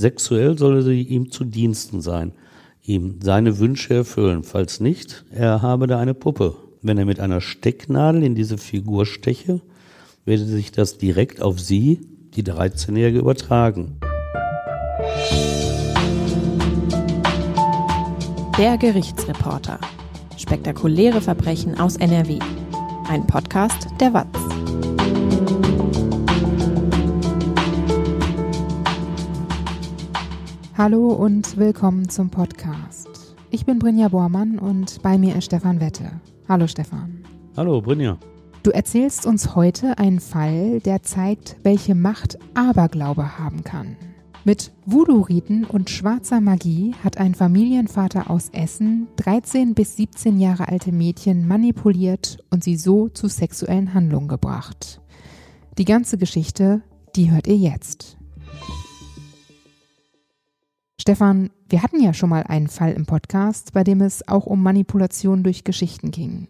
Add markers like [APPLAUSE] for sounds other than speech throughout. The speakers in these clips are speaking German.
Sexuell solle sie ihm zu Diensten sein, ihm seine Wünsche erfüllen. Falls nicht, er habe da eine Puppe. Wenn er mit einer Stecknadel in diese Figur steche, werde sich das direkt auf sie, die 13-Jährige, übertragen. Der Gerichtsreporter. Spektakuläre Verbrechen aus NRW. Ein Podcast der WAZ. Hallo und willkommen zum Podcast. Ich bin Brinja Bormann und bei mir ist Stefan Wette. Hallo Stefan. Hallo Brinja. Du erzählst uns heute einen Fall, der zeigt, welche Macht Aberglaube haben kann. Mit Voodoo-Riten und schwarzer Magie hat ein Familienvater aus Essen 13 bis 17 Jahre alte Mädchen manipuliert und sie so zu sexuellen Handlungen gebracht. Die ganze Geschichte, die hört ihr jetzt. Stefan, wir hatten ja schon mal einen Fall im Podcast, bei dem es auch um Manipulation durch Geschichten ging.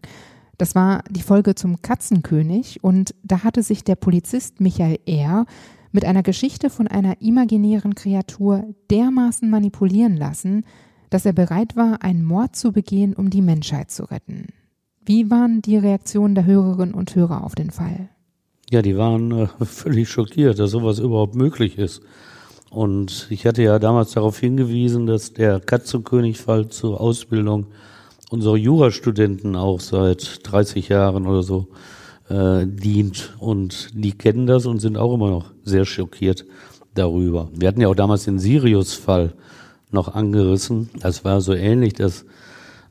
Das war die Folge zum Katzenkönig und da hatte sich der Polizist Michael R. mit einer Geschichte von einer imaginären Kreatur dermaßen manipulieren lassen, dass er bereit war, einen Mord zu begehen, um die Menschheit zu retten. Wie waren die Reaktionen der Hörerinnen und Hörer auf den Fall? Ja, die waren äh, völlig schockiert, dass sowas überhaupt möglich ist. Und ich hatte ja damals darauf hingewiesen, dass der Katzenkönig-Fall zur Ausbildung unserer Jurastudenten auch seit 30 Jahren oder so äh, dient. Und die kennen das und sind auch immer noch sehr schockiert darüber. Wir hatten ja auch damals den Sirius-Fall noch angerissen. Das war so ähnlich, dass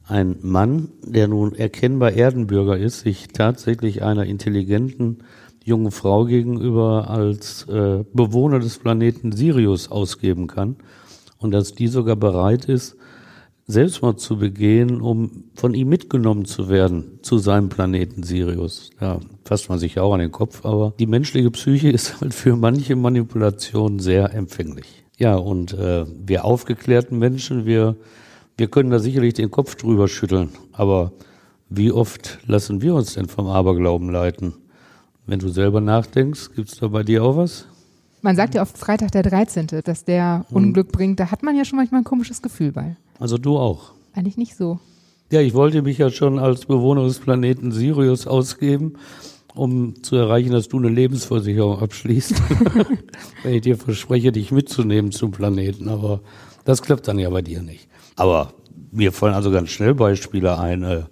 ein Mann, der nun erkennbar Erdenbürger ist, sich tatsächlich einer intelligenten jungen Frau gegenüber als äh, Bewohner des Planeten Sirius ausgeben kann und dass die sogar bereit ist, Selbstmord zu begehen, um von ihm mitgenommen zu werden zu seinem Planeten Sirius. Ja, fasst man sich ja auch an den Kopf, aber die menschliche Psyche [LAUGHS] ist halt für manche Manipulationen sehr empfänglich. Ja, und äh, wir aufgeklärten Menschen, wir, wir können da sicherlich den Kopf drüber schütteln, aber wie oft lassen wir uns denn vom Aberglauben leiten? Wenn du selber nachdenkst, gibt es da bei dir auch was? Man sagt ja oft Freitag der 13., dass der hm. Unglück bringt. Da hat man ja schon manchmal ein komisches Gefühl bei. Also du auch? Eigentlich nicht so. Ja, ich wollte mich ja schon als Bewohner des Planeten Sirius ausgeben, um zu erreichen, dass du eine Lebensversicherung abschließt. [LAUGHS] Wenn ich dir verspreche, dich mitzunehmen zum Planeten. Aber das klappt dann ja bei dir nicht. Aber mir fallen also ganz schnell Beispiele ein.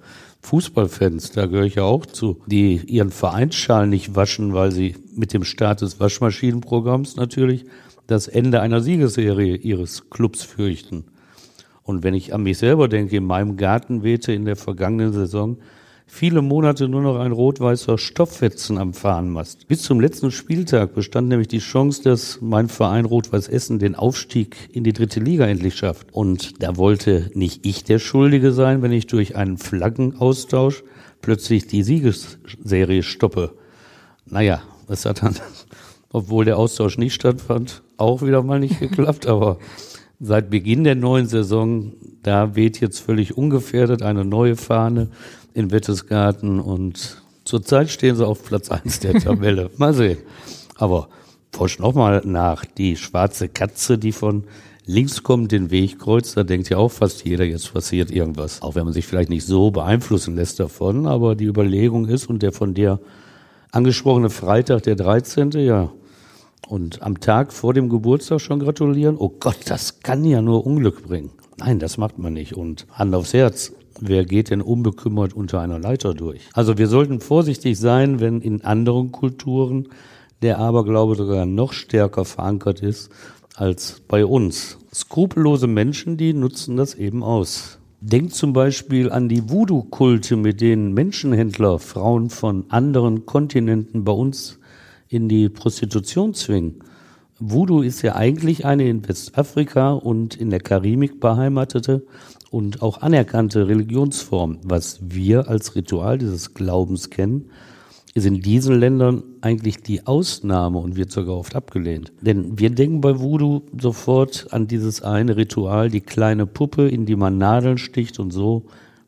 Fußballfans, da gehöre ich ja auch zu, die ihren Vereinsschal nicht waschen, weil sie mit dem Start des Waschmaschinenprogramms natürlich das Ende einer Siegesserie ihres Clubs fürchten. Und wenn ich an mich selber denke, in meinem Garten wehte in der vergangenen Saison viele Monate nur noch ein rot-weißer Stofffetzen am Fahnenmast. Bis zum letzten Spieltag bestand nämlich die Chance, dass mein Verein Rot-Weiß Essen den Aufstieg in die dritte Liga endlich schafft. Und da wollte nicht ich der Schuldige sein, wenn ich durch einen Flaggenaustausch plötzlich die Siegesserie stoppe. Naja, das hat dann, [LAUGHS] obwohl der Austausch nicht stattfand, auch wieder mal nicht geklappt, [LAUGHS] aber seit Beginn der neuen Saison, da weht jetzt völlig ungefährdet eine neue Fahne in Wettesgarten und zurzeit stehen sie auf Platz eins der [LAUGHS] Tabelle. mal sehen. Aber forsch noch mal nach. Die schwarze Katze, die von links kommt, den Weg kreuzt, da denkt ja auch fast jeder, jetzt passiert irgendwas. Auch wenn man sich vielleicht nicht so beeinflussen lässt davon, aber die Überlegung ist und der von dir angesprochene Freitag, der 13., ja, und am Tag vor dem Geburtstag schon gratulieren? Oh Gott, das kann ja nur Unglück bringen. Nein, das macht man nicht. Und Hand aufs Herz, Wer geht denn unbekümmert unter einer Leiter durch? Also wir sollten vorsichtig sein, wenn in anderen Kulturen der Aberglaube sogar noch stärker verankert ist als bei uns. Skrupellose Menschen, die nutzen das eben aus. Denkt zum Beispiel an die Voodoo-Kulte, mit denen Menschenhändler Frauen von anderen Kontinenten bei uns in die Prostitution zwingen. Voodoo ist ja eigentlich eine in Westafrika und in der Karibik beheimatete und auch anerkannte Religionsform. Was wir als Ritual dieses Glaubens kennen, ist in diesen Ländern eigentlich die Ausnahme und wird sogar oft abgelehnt. Denn wir denken bei Voodoo sofort an dieses eine Ritual, die kleine Puppe, in die man Nadeln sticht und so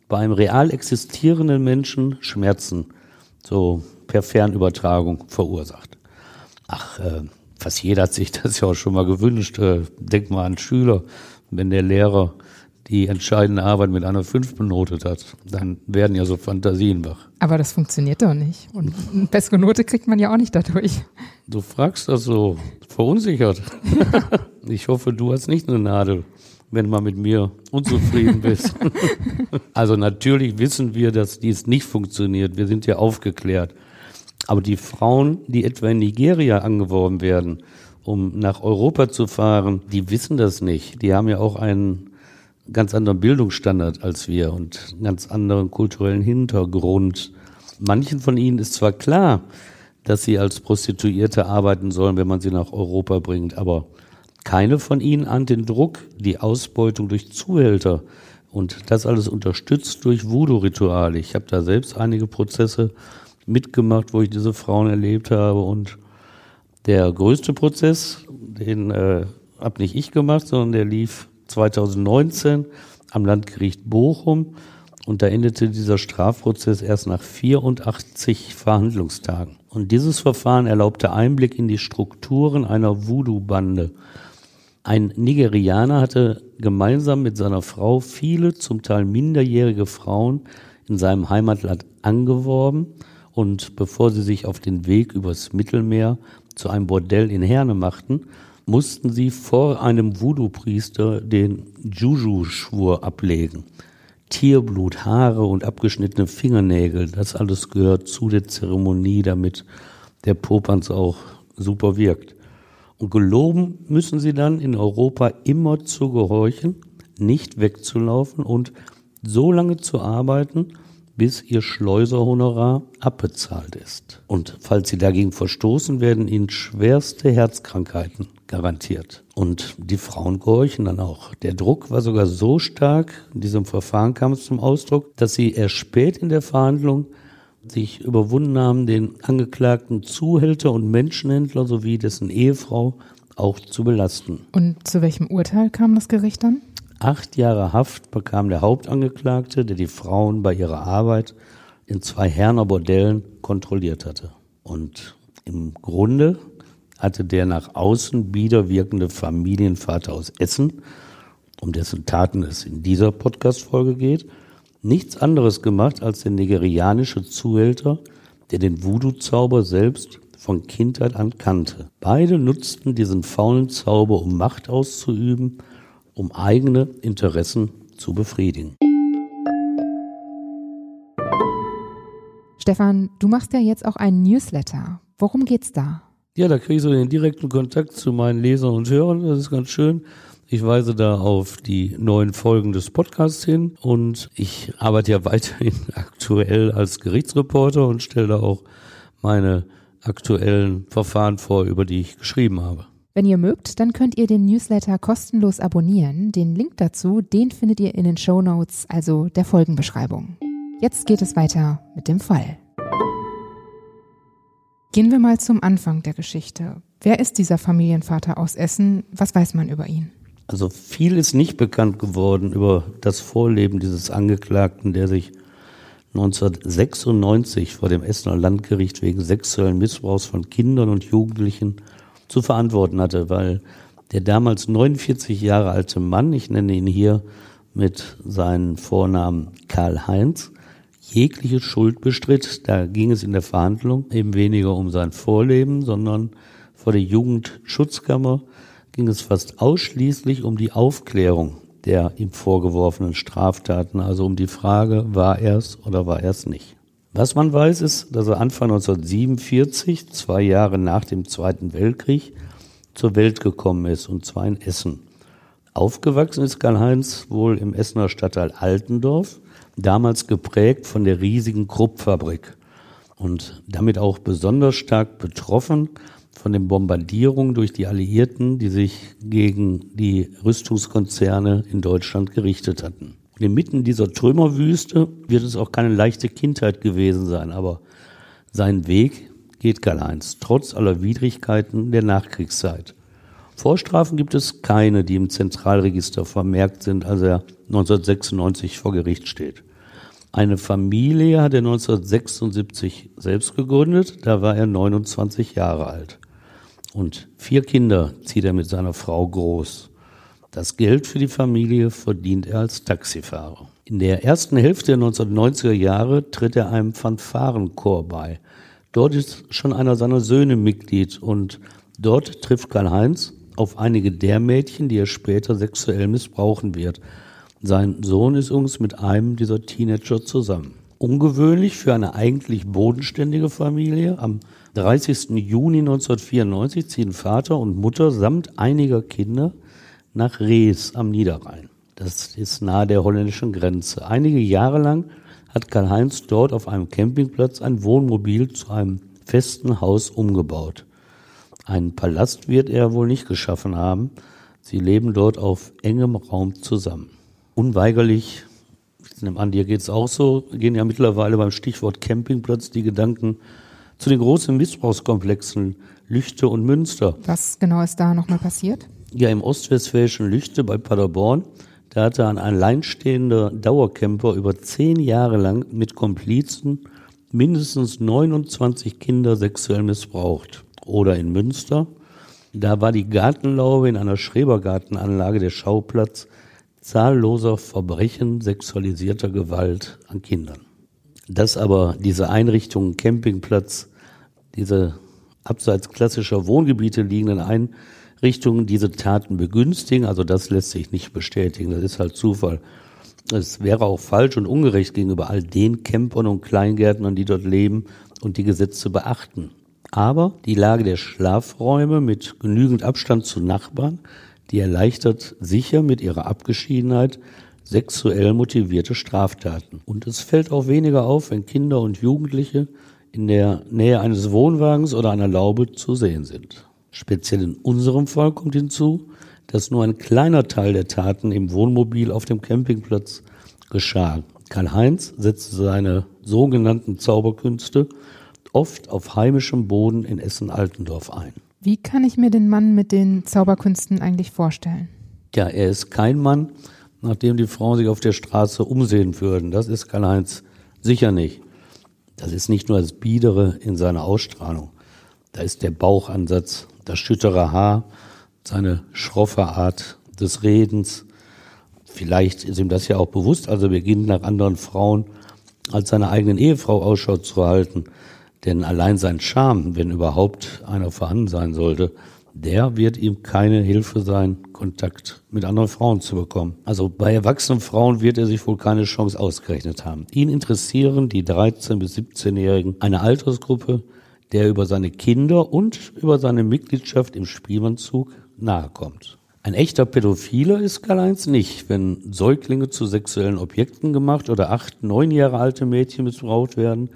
bei einem real existierenden Menschen Schmerzen so per Fernübertragung verursacht. Ach, äh, fast jeder hat sich das ja auch schon mal gewünscht. Äh, denk mal an Schüler, wenn der Lehrer die entscheidende Arbeit mit einer 5 benotet hat, dann werden ja so Fantasien wach. Aber das funktioniert doch nicht. Und eine bessere Note kriegt man ja auch nicht dadurch. Du fragst das so verunsichert. [LAUGHS] ich hoffe, du hast nicht eine Nadel, wenn du mal mit mir unzufrieden bist. [LAUGHS] also natürlich wissen wir, dass dies nicht funktioniert. Wir sind ja aufgeklärt. Aber die Frauen, die etwa in Nigeria angeworben werden, um nach Europa zu fahren, die wissen das nicht. Die haben ja auch einen ganz anderen Bildungsstandard als wir und einen ganz anderen kulturellen Hintergrund. Manchen von ihnen ist zwar klar, dass sie als Prostituierte arbeiten sollen, wenn man sie nach Europa bringt, aber keine von ihnen ahnt den Druck, die Ausbeutung durch Zuhälter und das alles unterstützt durch Voodoo-Rituale. Ich habe da selbst einige Prozesse mitgemacht, wo ich diese Frauen erlebt habe. Und der größte Prozess, den äh, habe nicht ich gemacht, sondern der lief 2019 am Landgericht Bochum. Und da endete dieser Strafprozess erst nach 84 Verhandlungstagen. Und dieses Verfahren erlaubte Einblick in die Strukturen einer Voodoo-Bande. Ein Nigerianer hatte gemeinsam mit seiner Frau viele, zum Teil minderjährige Frauen in seinem Heimatland angeworben und bevor sie sich auf den Weg übers Mittelmeer zu einem Bordell in Herne machten, mussten sie vor einem Voodoo-Priester den Juju-Schwur ablegen. Tierblut, Haare und abgeschnittene Fingernägel, das alles gehört zu der Zeremonie, damit der Popanz auch super wirkt. Und geloben müssen sie dann in Europa immer zu gehorchen, nicht wegzulaufen und so lange zu arbeiten, bis ihr Schleuserhonorar abbezahlt ist. Und falls sie dagegen verstoßen, werden ihnen schwerste Herzkrankheiten garantiert. Und die Frauen gehorchen dann auch. Der Druck war sogar so stark, in diesem Verfahren kam es zum Ausdruck, dass sie erst spät in der Verhandlung sich überwunden haben, den angeklagten Zuhälter und Menschenhändler sowie dessen Ehefrau auch zu belasten. Und zu welchem Urteil kam das Gericht dann? Acht Jahre Haft bekam der Hauptangeklagte, der die Frauen bei ihrer Arbeit in zwei Herner Bordellen kontrolliert hatte. Und im Grunde hatte der nach außen bieder wirkende Familienvater aus Essen, um dessen Taten es in dieser Podcast-Folge geht, nichts anderes gemacht als der nigerianische Zuhälter, der den Voodoo-Zauber selbst von Kindheit an kannte. Beide nutzten diesen faulen Zauber, um Macht auszuüben um eigene Interessen zu befriedigen. Stefan, du machst ja jetzt auch einen Newsletter. Worum geht's da? Ja, da kriege ich so den direkten Kontakt zu meinen Lesern und Hörern. Das ist ganz schön. Ich weise da auf die neuen Folgen des Podcasts hin und ich arbeite ja [LAUGHS] weiterhin aktuell als Gerichtsreporter und stelle da auch meine aktuellen Verfahren vor, über die ich geschrieben habe. Wenn ihr mögt, dann könnt ihr den Newsletter kostenlos abonnieren. Den Link dazu, den findet ihr in den Show Notes, also der Folgenbeschreibung. Jetzt geht es weiter mit dem Fall. Gehen wir mal zum Anfang der Geschichte. Wer ist dieser Familienvater aus Essen? Was weiß man über ihn? Also viel ist nicht bekannt geworden über das Vorleben dieses Angeklagten, der sich 1996 vor dem Essener Landgericht wegen sexuellen Missbrauchs von Kindern und Jugendlichen zu verantworten hatte, weil der damals 49 Jahre alte Mann, ich nenne ihn hier mit seinem Vornamen Karl Heinz, jegliche Schuld bestritt. Da ging es in der Verhandlung eben weniger um sein Vorleben, sondern vor der Jugendschutzkammer ging es fast ausschließlich um die Aufklärung der ihm vorgeworfenen Straftaten, also um die Frage, war er es oder war er es nicht. Was man weiß, ist, dass er Anfang 1947, zwei Jahre nach dem Zweiten Weltkrieg, zur Welt gekommen ist, und zwar in Essen. Aufgewachsen ist Karl-Heinz wohl im Essener Stadtteil Altendorf, damals geprägt von der riesigen Kruppfabrik und damit auch besonders stark betroffen von den Bombardierungen durch die Alliierten, die sich gegen die Rüstungskonzerne in Deutschland gerichtet hatten. Inmitten dieser Trümmerwüste wird es auch keine leichte Kindheit gewesen sein, aber sein Weg geht Karl-Heinz, trotz aller Widrigkeiten der Nachkriegszeit. Vorstrafen gibt es keine, die im Zentralregister vermerkt sind, als er 1996 vor Gericht steht. Eine Familie hat er 1976 selbst gegründet, da war er 29 Jahre alt. Und vier Kinder zieht er mit seiner Frau groß. Das Geld für die Familie verdient er als Taxifahrer. In der ersten Hälfte der 1990er Jahre tritt er einem Fanfarenchor bei. Dort ist schon einer seiner Söhne Mitglied und dort trifft Karl-Heinz auf einige der Mädchen, die er später sexuell missbrauchen wird. Sein Sohn ist uns mit einem dieser Teenager zusammen. Ungewöhnlich für eine eigentlich bodenständige Familie. Am 30. Juni 1994 ziehen Vater und Mutter samt einiger Kinder nach Rees am Niederrhein. Das ist nahe der holländischen Grenze. Einige Jahre lang hat Karl-Heinz dort auf einem Campingplatz ein Wohnmobil zu einem festen Haus umgebaut. Einen Palast wird er wohl nicht geschaffen haben. Sie leben dort auf engem Raum zusammen. Unweigerlich, ich nehme an, dir geht's auch so, gehen ja mittlerweile beim Stichwort Campingplatz die Gedanken zu den großen Missbrauchskomplexen Lüchte und Münster. Was genau ist da nochmal passiert? Ja, im ostwestfälischen Lüchte bei Paderborn da hatte ein alleinstehender Dauercamper über zehn Jahre lang mit Komplizen mindestens 29 Kinder sexuell missbraucht. Oder in Münster, da war die Gartenlaube in einer Schrebergartenanlage der Schauplatz zahlloser Verbrechen sexualisierter Gewalt an Kindern. Dass aber diese Einrichtungen, Campingplatz, diese abseits klassischer Wohngebiete liegenden Einrichtungen, Richtungen diese Taten begünstigen. Also das lässt sich nicht bestätigen. Das ist halt Zufall. Es wäre auch falsch und ungerecht gegenüber all den Campern und Kleingärtnern, die dort leben und die Gesetze beachten. Aber die Lage der Schlafräume mit genügend Abstand zu Nachbarn, die erleichtert sicher mit ihrer Abgeschiedenheit sexuell motivierte Straftaten. Und es fällt auch weniger auf, wenn Kinder und Jugendliche in der Nähe eines Wohnwagens oder einer Laube zu sehen sind. Speziell in unserem Fall kommt hinzu, dass nur ein kleiner Teil der Taten im Wohnmobil auf dem Campingplatz geschah. Karl-Heinz setzte seine sogenannten Zauberkünste oft auf heimischem Boden in Essen-Altendorf ein. Wie kann ich mir den Mann mit den Zauberkünsten eigentlich vorstellen? Ja, er ist kein Mann, nach dem die Frauen sich auf der Straße umsehen würden. Das ist Karl-Heinz sicher nicht. Das ist nicht nur das Biedere in seiner Ausstrahlung. Da ist der Bauchansatz das schüttere Haar, seine schroffe Art des Redens. Vielleicht ist ihm das ja auch bewusst, also beginnt nach anderen Frauen als seiner eigenen Ehefrau Ausschau zu halten. Denn allein sein Charme, wenn überhaupt einer vorhanden sein sollte, der wird ihm keine Hilfe sein, Kontakt mit anderen Frauen zu bekommen. Also bei erwachsenen Frauen wird er sich wohl keine Chance ausgerechnet haben. Ihn interessieren die 13- bis 17-Jährigen, eine Altersgruppe, der über seine Kinder und über seine Mitgliedschaft im Spielmannzug nahekommt. Ein echter Pädophiler ist Karl-Heinz nicht, wenn Säuglinge zu sexuellen Objekten gemacht oder acht, neun Jahre alte Mädchen missbraucht werden,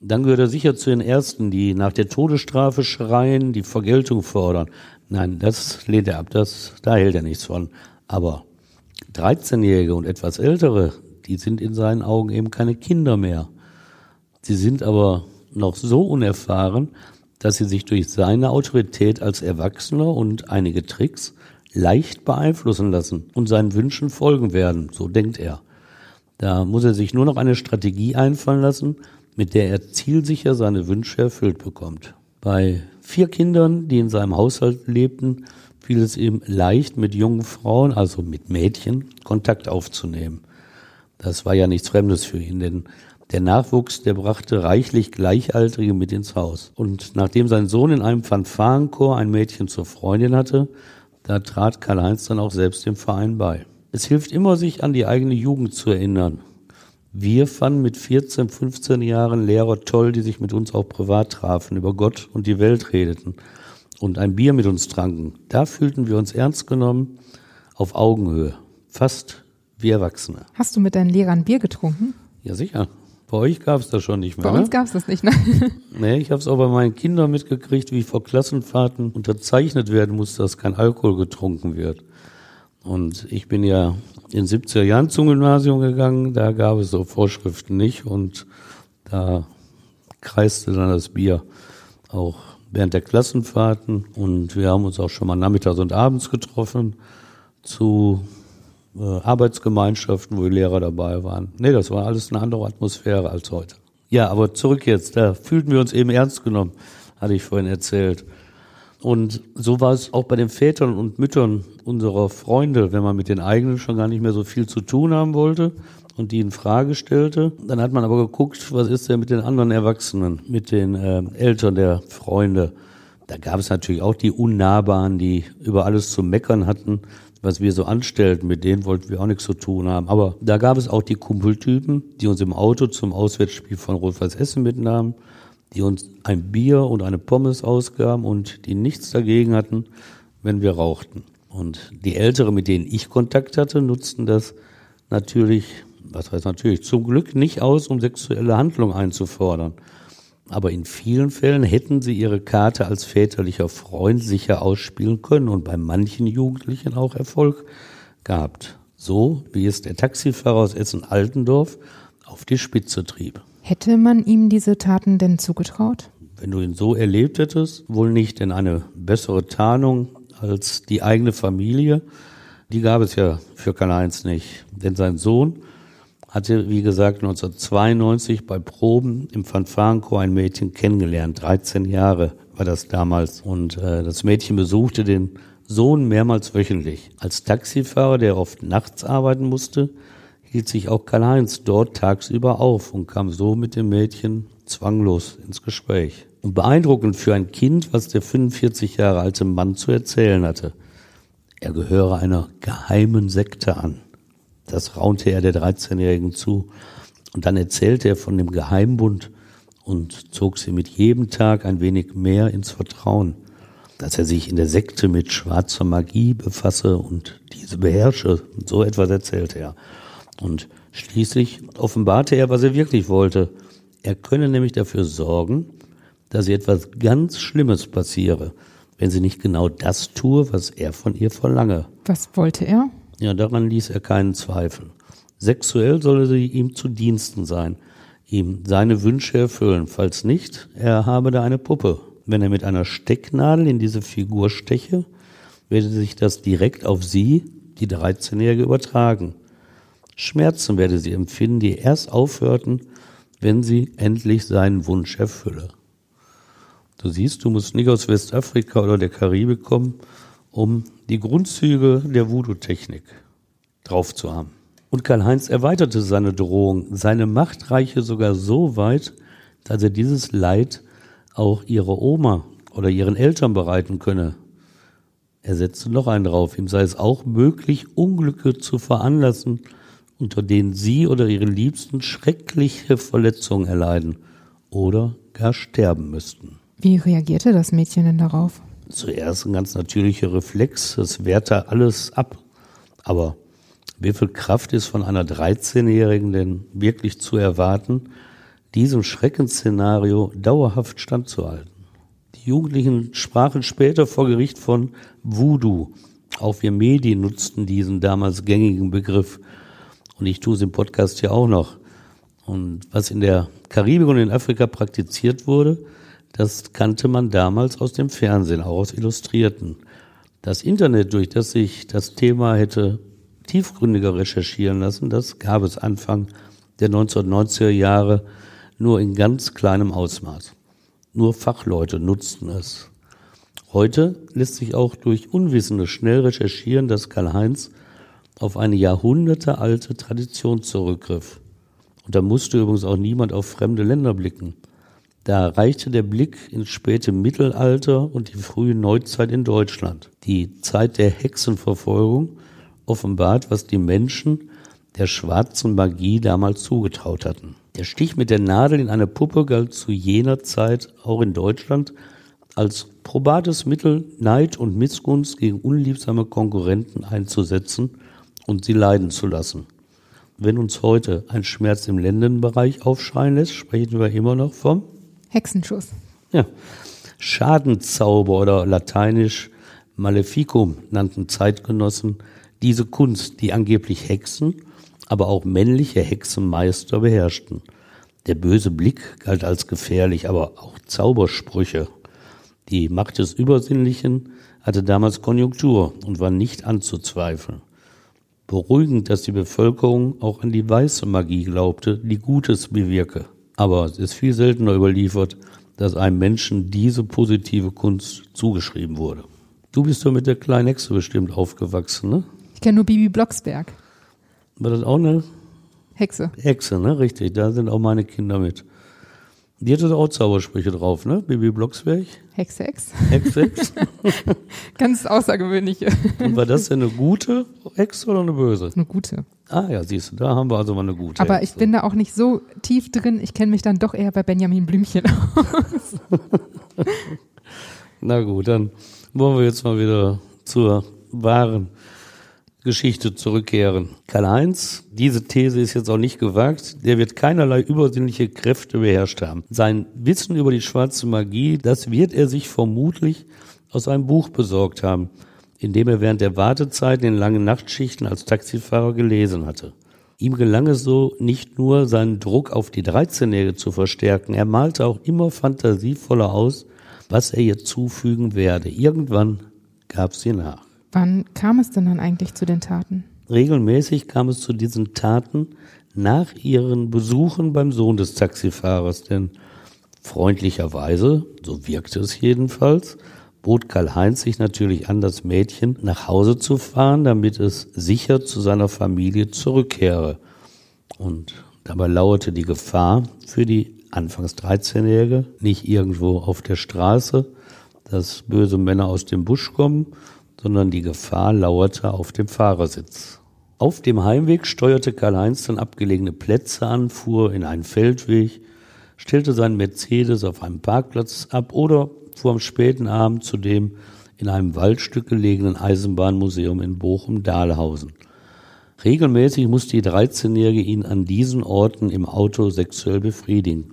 dann gehört er sicher zu den Ersten, die nach der Todesstrafe schreien, die Vergeltung fordern. Nein, das lehnt er ab, das, da hält er nichts von. Aber 13-Jährige und etwas Ältere, die sind in seinen Augen eben keine Kinder mehr. Sie sind aber noch so unerfahren, dass sie sich durch seine Autorität als Erwachsener und einige Tricks leicht beeinflussen lassen und seinen Wünschen folgen werden, so denkt er. Da muss er sich nur noch eine Strategie einfallen lassen, mit der er zielsicher seine Wünsche erfüllt bekommt. Bei vier Kindern, die in seinem Haushalt lebten, fiel es ihm leicht, mit jungen Frauen, also mit Mädchen, Kontakt aufzunehmen. Das war ja nichts Fremdes für ihn, denn der Nachwuchs, der brachte reichlich Gleichaltrige mit ins Haus. Und nachdem sein Sohn in einem Fanfarenchor ein Mädchen zur Freundin hatte, da trat Karl-Heinz dann auch selbst dem Verein bei. Es hilft immer, sich an die eigene Jugend zu erinnern. Wir fanden mit 14, 15 Jahren Lehrer toll, die sich mit uns auch privat trafen, über Gott und die Welt redeten und ein Bier mit uns tranken. Da fühlten wir uns ernst genommen, auf Augenhöhe, fast wie Erwachsene. Hast du mit deinen Lehrern Bier getrunken? Ja, sicher. Bei euch gab es das schon nicht mehr. Bei uns ne? gab es das nicht, ne? [LAUGHS] Nee, ich habe es auch bei meinen Kindern mitgekriegt, wie vor Klassenfahrten unterzeichnet werden muss, dass kein Alkohol getrunken wird. Und ich bin ja in 70er Jahren zum Gymnasium gegangen, da gab es so Vorschriften nicht und da kreiste dann das Bier auch während der Klassenfahrten und wir haben uns auch schon mal nachmittags und abends getroffen zu äh, Arbeitsgemeinschaften, wo die Lehrer dabei waren. Nee, das war alles eine andere Atmosphäre als heute. Ja, aber zurück jetzt, da fühlten wir uns eben ernst genommen, hatte ich vorhin erzählt. Und so war es auch bei den Vätern und Müttern unserer Freunde, wenn man mit den eigenen schon gar nicht mehr so viel zu tun haben wollte und die in Frage stellte. Dann hat man aber geguckt, was ist denn mit den anderen Erwachsenen, mit den äh, Eltern der Freunde. Da gab es natürlich auch die Unnahbaren, die über alles zu meckern hatten, was wir so anstellten. Mit denen wollten wir auch nichts zu tun haben. Aber da gab es auch die Kumpeltypen, die uns im Auto zum Auswärtsspiel von Rot-Weiß Essen mitnahmen die uns ein Bier und eine Pommes ausgaben und die nichts dagegen hatten, wenn wir rauchten. Und die Ältere, mit denen ich Kontakt hatte, nutzten das natürlich, was heißt natürlich, zum Glück nicht aus, um sexuelle Handlung einzufordern. Aber in vielen Fällen hätten sie ihre Karte als väterlicher Freund sicher ausspielen können und bei manchen Jugendlichen auch Erfolg gehabt. So wie es der Taxifahrer aus Essen-Altendorf auf die Spitze trieb. Hätte man ihm diese Taten denn zugetraut? Wenn du ihn so erlebt hättest, wohl nicht, denn eine bessere Tarnung als die eigene Familie, die gab es ja für Karl-Heinz nicht. Denn sein Sohn hatte, wie gesagt, 1992 bei Proben im Fanfarenchor ein Mädchen kennengelernt. 13 Jahre war das damals. Und äh, das Mädchen besuchte den Sohn mehrmals wöchentlich. Als Taxifahrer, der oft nachts arbeiten musste, hielt sich auch Karl-Heinz dort tagsüber auf und kam so mit dem Mädchen zwanglos ins Gespräch. Und beeindruckend für ein Kind, was der 45 Jahre alte Mann zu erzählen hatte. Er gehöre einer geheimen Sekte an. Das raunte er der 13-Jährigen zu. Und dann erzählte er von dem Geheimbund und zog sie mit jedem Tag ein wenig mehr ins Vertrauen, dass er sich in der Sekte mit schwarzer Magie befasse und diese beherrsche. So etwas erzählte er. Und schließlich offenbarte er, was er wirklich wollte. Er könne nämlich dafür sorgen, dass ihr etwas ganz Schlimmes passiere, wenn sie nicht genau das tue, was er von ihr verlange. Was wollte er? Ja, daran ließ er keinen Zweifel. Sexuell solle sie ihm zu Diensten sein, ihm seine Wünsche erfüllen. Falls nicht, er habe da eine Puppe. Wenn er mit einer Stecknadel in diese Figur steche, werde sich das direkt auf sie, die 13-Jährige, übertragen. Schmerzen werde sie empfinden, die erst aufhörten, wenn sie endlich seinen Wunsch erfülle. Du siehst, du musst nicht aus Westafrika oder der Karibik kommen, um die Grundzüge der Voodoo-Technik drauf zu haben. Und Karl-Heinz erweiterte seine Drohung. Seine Macht reiche sogar so weit, dass er dieses Leid auch ihre Oma oder ihren Eltern bereiten könne. Er setzte noch einen drauf. Ihm sei es auch möglich, Unglücke zu veranlassen, unter denen sie oder ihre Liebsten schreckliche Verletzungen erleiden oder gar sterben müssten. Wie reagierte das Mädchen denn darauf? Zuerst ein ganz natürlicher Reflex, es wehrte alles ab. Aber wie viel Kraft ist von einer 13-Jährigen denn wirklich zu erwarten, diesem Schreckensszenario dauerhaft standzuhalten? Die Jugendlichen sprachen später vor Gericht von Voodoo. Auch wir Medien nutzten diesen damals gängigen Begriff. Und ich tue es im Podcast ja auch noch. Und was in der Karibik und in Afrika praktiziert wurde, das kannte man damals aus dem Fernsehen, auch aus Illustrierten. Das Internet, durch das sich das Thema hätte tiefgründiger recherchieren lassen, das gab es Anfang der 1990er Jahre nur in ganz kleinem Ausmaß. Nur Fachleute nutzten es. Heute lässt sich auch durch Unwissende schnell recherchieren, dass Karl-Heinz auf eine jahrhundertealte Tradition zurückgriff. Und da musste übrigens auch niemand auf fremde Länder blicken. Da reichte der Blick ins späte Mittelalter und die frühe Neuzeit in Deutschland. Die Zeit der Hexenverfolgung offenbart, was die Menschen der schwarzen Magie damals zugetraut hatten. Der Stich mit der Nadel in eine Puppe galt zu jener Zeit auch in Deutschland als probates Mittel, Neid und Missgunst gegen unliebsame Konkurrenten einzusetzen und sie leiden zu lassen. Wenn uns heute ein Schmerz im Lendenbereich aufschreien lässt, sprechen wir immer noch vom Hexenschuss. Ja. Schadenzauber oder lateinisch Maleficum nannten Zeitgenossen diese Kunst, die angeblich Hexen, aber auch männliche Hexenmeister beherrschten. Der böse Blick galt als gefährlich, aber auch Zaubersprüche. Die Macht des Übersinnlichen hatte damals Konjunktur und war nicht anzuzweifeln. Beruhigend, dass die Bevölkerung auch an die weiße Magie glaubte, die Gutes bewirke. Aber es ist viel seltener überliefert, dass einem Menschen diese positive Kunst zugeschrieben wurde. Du bist doch mit der kleinen Hexe bestimmt aufgewachsen, ne? Ich kenne nur Bibi Blocksberg. War das auch eine Hexe. Hexe, ne? Richtig, da sind auch meine Kinder mit. Die hatte auch Zaubersprüche drauf, ne? Bibi Blocksberg. Hexe, Hex. Hexe, Hex. [LAUGHS] Ganz außergewöhnliche. Und war das denn eine gute Hexe oder eine böse? Eine gute. Ah ja, siehst du, da haben wir also mal eine gute Aber ich bin da auch nicht so tief drin. Ich kenne mich dann doch eher bei Benjamin Blümchen aus. [LAUGHS] Na gut, dann wollen wir jetzt mal wieder zur wahren Geschichte zurückkehren. Karl-Heinz, diese These ist jetzt auch nicht gewagt, der wird keinerlei übersinnliche Kräfte beherrscht haben. Sein Wissen über die schwarze Magie, das wird er sich vermutlich aus einem Buch besorgt haben, in dem er während der Wartezeit in langen Nachtschichten als Taxifahrer gelesen hatte. Ihm gelang es so, nicht nur seinen Druck auf die 13-Jährige zu verstärken, er malte auch immer fantasievoller aus, was er ihr zufügen werde. Irgendwann gab sie nach. Wann kam es denn dann eigentlich zu den Taten? Regelmäßig kam es zu diesen Taten nach ihren Besuchen beim Sohn des Taxifahrers, denn freundlicherweise, so wirkte es jedenfalls, bot Karl-Heinz sich natürlich an, das Mädchen nach Hause zu fahren, damit es sicher zu seiner Familie zurückkehre. Und dabei lauerte die Gefahr für die anfangs 13-Jährige nicht irgendwo auf der Straße, dass böse Männer aus dem Busch kommen, sondern die Gefahr lauerte auf dem Fahrersitz. Auf dem Heimweg steuerte Karl-Heinz dann abgelegene Plätze an, fuhr in einen Feldweg, stellte seinen Mercedes auf einem Parkplatz ab oder fuhr am späten Abend zu dem in einem Waldstück gelegenen Eisenbahnmuseum in Bochum-Dahlhausen. Regelmäßig musste die 13-Jährige ihn an diesen Orten im Auto sexuell befriedigen.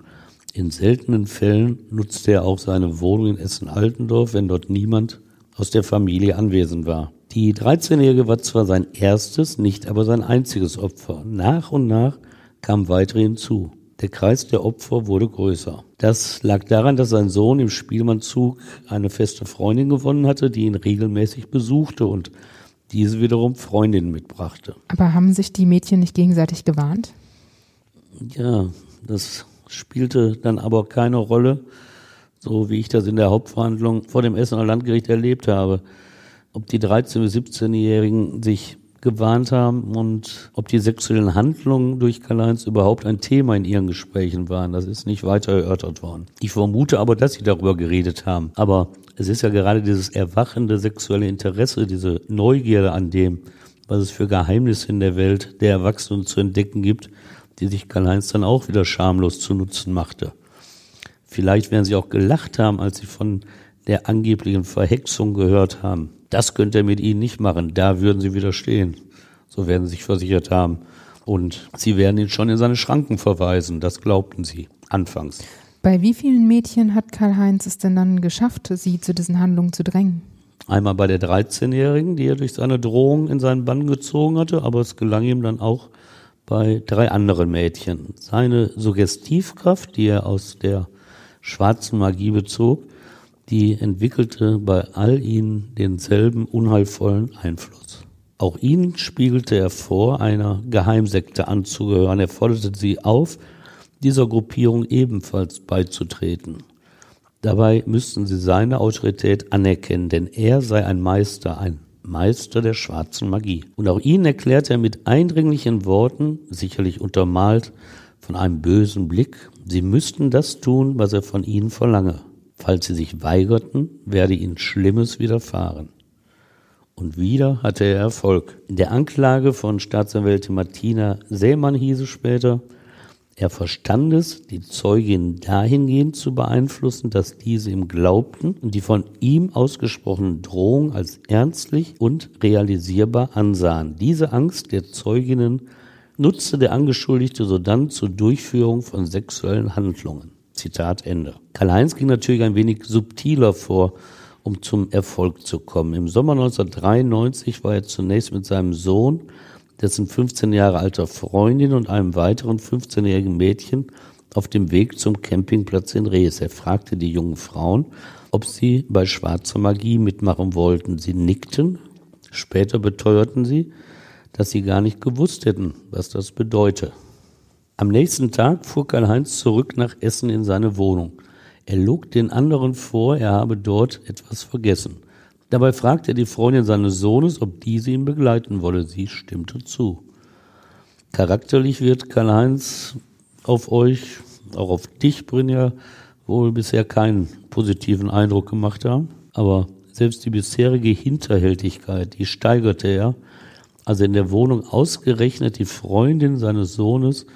In seltenen Fällen nutzte er auch seine Wohnung in Essen-Altendorf, wenn dort niemand aus der Familie anwesend war. Die 13-Jährige war zwar sein erstes, nicht aber sein einziges Opfer. Nach und nach kam weitere hinzu. Der Kreis der Opfer wurde größer. Das lag daran, dass sein Sohn im Spielmannzug eine feste Freundin gewonnen hatte, die ihn regelmäßig besuchte und diese wiederum Freundinnen mitbrachte. Aber haben sich die Mädchen nicht gegenseitig gewarnt? Ja, das spielte dann aber keine Rolle, so wie ich das in der Hauptverhandlung vor dem Essener Landgericht erlebt habe. Ob die 13- bis 17-Jährigen sich gewarnt haben und ob die sexuellen Handlungen durch Karl-Heinz überhaupt ein Thema in ihren Gesprächen waren. Das ist nicht weiter erörtert worden. Ich vermute aber, dass sie darüber geredet haben. Aber es ist ja gerade dieses erwachende sexuelle Interesse, diese Neugierde an dem, was es für Geheimnisse in der Welt der Erwachsenen zu entdecken gibt, die sich Karl-Heinz dann auch wieder schamlos zu Nutzen machte. Vielleicht werden sie auch gelacht haben, als sie von der angeblichen Verhexung gehört haben. Das könnte er mit ihnen nicht machen, da würden sie widerstehen. So werden sie sich versichert haben. Und sie werden ihn schon in seine Schranken verweisen, das glaubten sie anfangs. Bei wie vielen Mädchen hat Karl-Heinz es denn dann geschafft, sie zu diesen Handlungen zu drängen? Einmal bei der 13-Jährigen, die er durch seine Drohung in seinen Bann gezogen hatte, aber es gelang ihm dann auch bei drei anderen Mädchen. Seine Suggestivkraft, die er aus der schwarzen Magie bezog, die entwickelte bei all ihnen denselben unheilvollen Einfluss. Auch ihnen spiegelte er vor, einer Geheimsekte anzugehören. Er forderte sie auf, dieser Gruppierung ebenfalls beizutreten. Dabei müssten sie seine Autorität anerkennen, denn er sei ein Meister, ein Meister der schwarzen Magie. Und auch ihnen erklärte er mit eindringlichen Worten, sicherlich untermalt von einem bösen Blick, sie müssten das tun, was er von ihnen verlange. Falls sie sich weigerten, werde ihnen Schlimmes widerfahren. Und wieder hatte er Erfolg. In der Anklage von Staatsanwältin Martina Sämann hieß es später, er verstand es, die Zeugin dahingehend zu beeinflussen, dass diese ihm glaubten und die von ihm ausgesprochenen Drohungen als ernstlich und realisierbar ansahen. Diese Angst der Zeuginnen nutzte der Angeschuldigte sodann zur Durchführung von sexuellen Handlungen. Zitat Ende. Karl-Heinz ging natürlich ein wenig subtiler vor, um zum Erfolg zu kommen. Im Sommer 1993 war er zunächst mit seinem Sohn, dessen 15 Jahre alter Freundin und einem weiteren 15-jährigen Mädchen auf dem Weg zum Campingplatz in Rees. Er fragte die jungen Frauen, ob sie bei schwarzer Magie mitmachen wollten. Sie nickten. Später beteuerten sie, dass sie gar nicht gewusst hätten, was das bedeute. Am nächsten Tag fuhr Karl-Heinz zurück nach Essen in seine Wohnung. Er log den anderen vor, er habe dort etwas vergessen. Dabei fragte er die Freundin seines Sohnes, ob diese ihn begleiten wolle. Sie stimmte zu. Charakterlich wird Karl-Heinz auf euch, auch auf dich, Brynja, wohl bisher keinen positiven Eindruck gemacht haben. Aber selbst die bisherige Hinterhältigkeit, die steigerte er, als er in der Wohnung ausgerechnet die Freundin seines Sohnes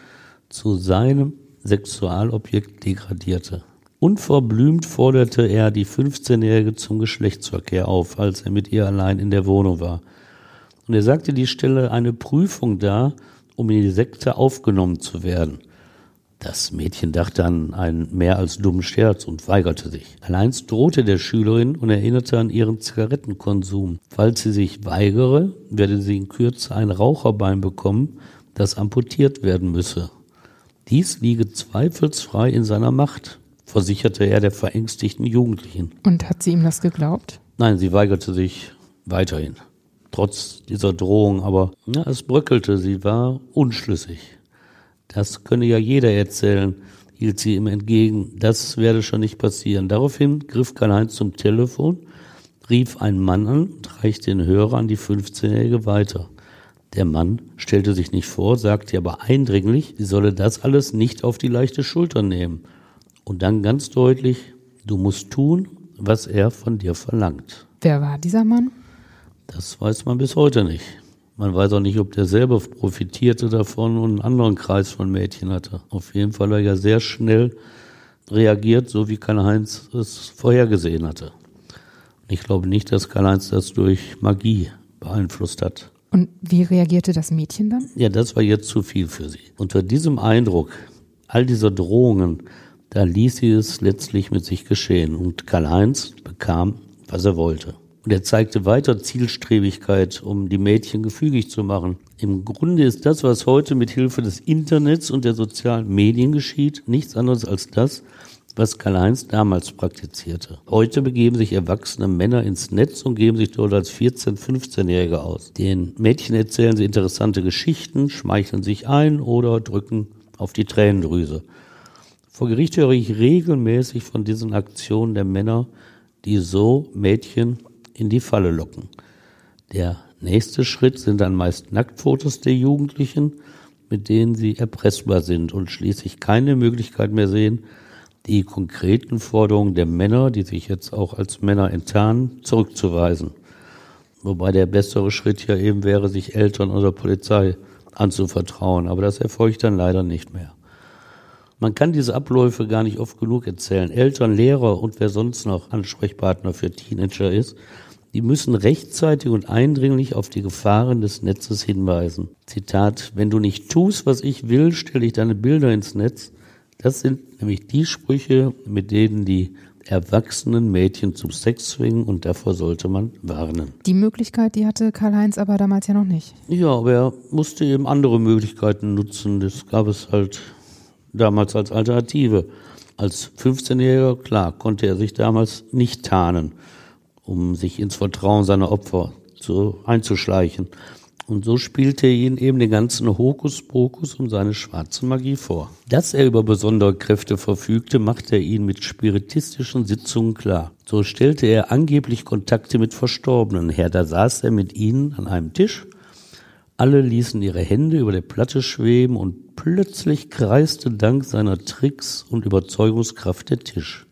zu seinem Sexualobjekt degradierte. Unverblümt forderte er die 15-Jährige zum Geschlechtsverkehr auf, als er mit ihr allein in der Wohnung war. Und er sagte, die stelle eine Prüfung dar, um in die Sekte aufgenommen zu werden. Das Mädchen dachte an einen mehr als dummen Scherz und weigerte sich. Allein drohte der Schülerin und erinnerte an ihren Zigarettenkonsum. Falls sie sich weigere, werde sie in Kürze ein Raucherbein bekommen, das amputiert werden müsse. Dies liege zweifelsfrei in seiner Macht versicherte er der verängstigten Jugendlichen. Und hat sie ihm das geglaubt? Nein, sie weigerte sich weiterhin. Trotz dieser Drohung, aber ja, es bröckelte, sie war unschlüssig. Das könne ja jeder erzählen, hielt sie ihm entgegen. Das werde schon nicht passieren. Daraufhin griff Karl-Heinz zum Telefon, rief einen Mann an und reichte den Hörer an die 15-Jährige weiter. Der Mann stellte sich nicht vor, sagte aber eindringlich, sie solle das alles nicht auf die leichte Schulter nehmen und dann ganz deutlich, du musst tun, was er von dir verlangt. Wer war dieser Mann? Das weiß man bis heute nicht. Man weiß auch nicht, ob der selber profitierte davon und einen anderen Kreis von Mädchen hatte. Auf jeden Fall hat er ja sehr schnell reagiert, so wie Karl-Heinz es vorhergesehen hatte. Ich glaube nicht, dass Karl-Heinz das durch Magie beeinflusst hat. Und wie reagierte das Mädchen dann? Ja, das war jetzt zu viel für sie. Unter diesem Eindruck all dieser Drohungen da ließ sie es letztlich mit sich geschehen und Karl-Heinz bekam, was er wollte. Und er zeigte weiter Zielstrebigkeit, um die Mädchen gefügig zu machen. Im Grunde ist das, was heute mit Hilfe des Internets und der sozialen Medien geschieht, nichts anderes als das, was Karl-Heinz damals praktizierte. Heute begeben sich erwachsene Männer ins Netz und geben sich dort als 14-, 15-Jährige aus. Den Mädchen erzählen sie interessante Geschichten, schmeicheln sich ein oder drücken auf die Tränendrüse. Vor Gericht höre ich regelmäßig von diesen Aktionen der Männer, die so Mädchen in die Falle locken. Der nächste Schritt sind dann meist Nacktfotos der Jugendlichen, mit denen sie erpressbar sind und schließlich keine Möglichkeit mehr sehen, die konkreten Forderungen der Männer, die sich jetzt auch als Männer enttarnen, zurückzuweisen. Wobei der bessere Schritt ja eben wäre, sich Eltern oder Polizei anzuvertrauen. Aber das erfolgt dann leider nicht mehr. Man kann diese Abläufe gar nicht oft genug erzählen. Eltern, Lehrer und wer sonst noch Ansprechpartner für Teenager ist, die müssen rechtzeitig und eindringlich auf die Gefahren des Netzes hinweisen. Zitat, wenn du nicht tust, was ich will, stelle ich deine Bilder ins Netz. Das sind nämlich die Sprüche, mit denen die erwachsenen Mädchen zum Sex zwingen und davor sollte man warnen. Die Möglichkeit, die hatte Karl-Heinz aber damals ja noch nicht. Ja, aber er musste eben andere Möglichkeiten nutzen. Das gab es halt damals als Alternative. Als 15-Jähriger, klar, konnte er sich damals nicht tarnen, um sich ins Vertrauen seiner Opfer zu, einzuschleichen. Und so spielte er ihnen eben den ganzen Hokuspokus um seine schwarze Magie vor. Dass er über besondere Kräfte verfügte, machte er ihnen mit spiritistischen Sitzungen klar. So stellte er angeblich Kontakte mit Verstorbenen her. Da saß er mit ihnen an einem Tisch. Alle ließen ihre Hände über der Platte schweben und Plötzlich kreiste dank seiner Tricks und Überzeugungskraft der Tisch.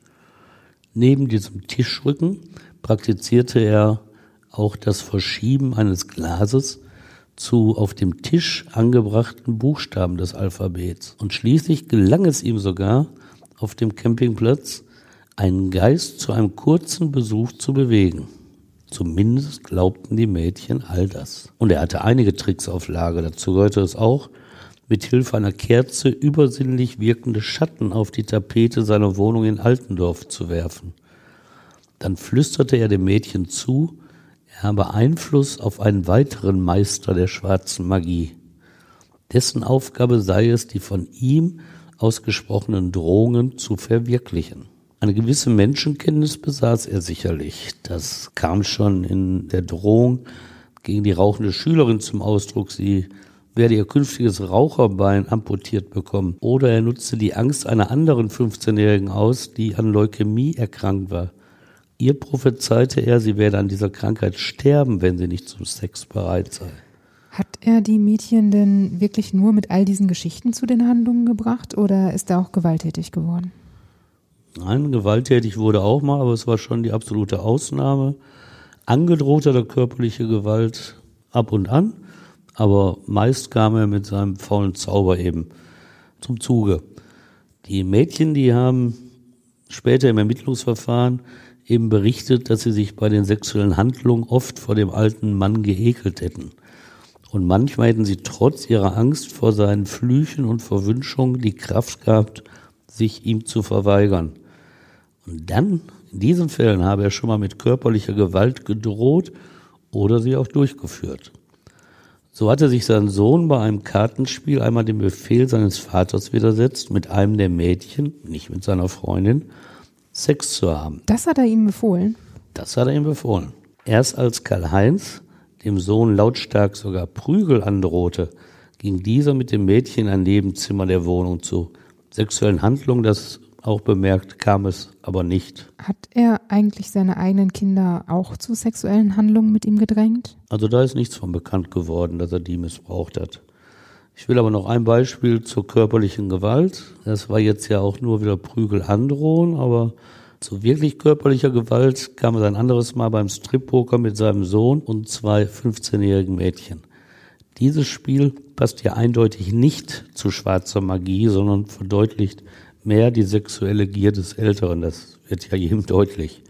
Neben diesem Tischrücken praktizierte er auch das Verschieben eines Glases zu auf dem Tisch angebrachten Buchstaben des Alphabets. Und schließlich gelang es ihm sogar, auf dem Campingplatz einen Geist zu einem kurzen Besuch zu bewegen. Zumindest glaubten die Mädchen all das. Und er hatte einige Tricks auf Lage. Dazu gehörte es auch, mit Hilfe einer Kerze übersinnlich wirkende Schatten auf die Tapete seiner Wohnung in Altendorf zu werfen. Dann flüsterte er dem Mädchen zu, habe Einfluss auf einen weiteren Meister der schwarzen Magie. Dessen Aufgabe sei es, die von ihm ausgesprochenen Drohungen zu verwirklichen. Eine gewisse Menschenkenntnis besaß er sicherlich. Das kam schon in der Drohung gegen die rauchende Schülerin zum Ausdruck. Sie werde ihr künftiges Raucherbein amputiert bekommen. Oder er nutzte die Angst einer anderen 15-Jährigen aus, die an Leukämie erkrankt war. Ihr prophezeite er, sie werde an dieser Krankheit sterben, wenn sie nicht zum Sex bereit sei. Hat er die Mädchen denn wirklich nur mit all diesen Geschichten zu den Handlungen gebracht oder ist er auch gewalttätig geworden? Nein, gewalttätig wurde auch mal, aber es war schon die absolute Ausnahme. Angedroht hat er körperliche Gewalt ab und an aber meist kam er mit seinem faulen Zauber eben zum Zuge. Die Mädchen, die haben später im Ermittlungsverfahren eben berichtet, dass sie sich bei den sexuellen Handlungen oft vor dem alten Mann geekelt hätten. Und manchmal hätten sie trotz ihrer Angst vor seinen Flüchen und Verwünschungen die Kraft gehabt, sich ihm zu verweigern. Und dann, in diesen Fällen, habe er schon mal mit körperlicher Gewalt gedroht oder sie auch durchgeführt. So hatte sich sein Sohn bei einem Kartenspiel einmal dem Befehl seines Vaters widersetzt, mit einem der Mädchen, nicht mit seiner Freundin, Sex zu haben. Das hat er ihm befohlen? Das hat er ihm befohlen. Erst als Karl-Heinz dem Sohn lautstark sogar Prügel androhte, ging dieser mit dem Mädchen in ein Nebenzimmer der Wohnung zu sexuellen Handlungen, das auch bemerkt, kam es aber nicht. Hat er eigentlich seine eigenen Kinder auch zu sexuellen Handlungen mit ihm gedrängt? Also da ist nichts von bekannt geworden, dass er die missbraucht hat. Ich will aber noch ein Beispiel zur körperlichen Gewalt. Das war jetzt ja auch nur wieder Prügel androhen, aber zu wirklich körperlicher Gewalt kam es ein anderes Mal beim Strip-Poker mit seinem Sohn und zwei 15-jährigen Mädchen. Dieses Spiel passt ja eindeutig nicht zu schwarzer Magie, sondern verdeutlicht mehr die sexuelle Gier des Älteren. Das wird ja jedem deutlich.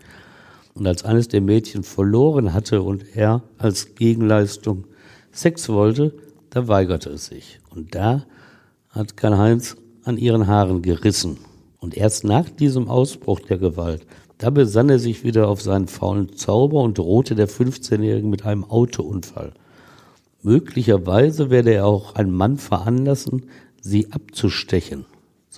Und als eines der Mädchen verloren hatte und er als Gegenleistung Sex wollte, da weigerte es sich. Und da hat Karl-Heinz an ihren Haaren gerissen. Und erst nach diesem Ausbruch der Gewalt, da besann er sich wieder auf seinen faulen Zauber und drohte der 15-Jährigen mit einem Autounfall. Möglicherweise werde er auch einen Mann veranlassen, sie abzustechen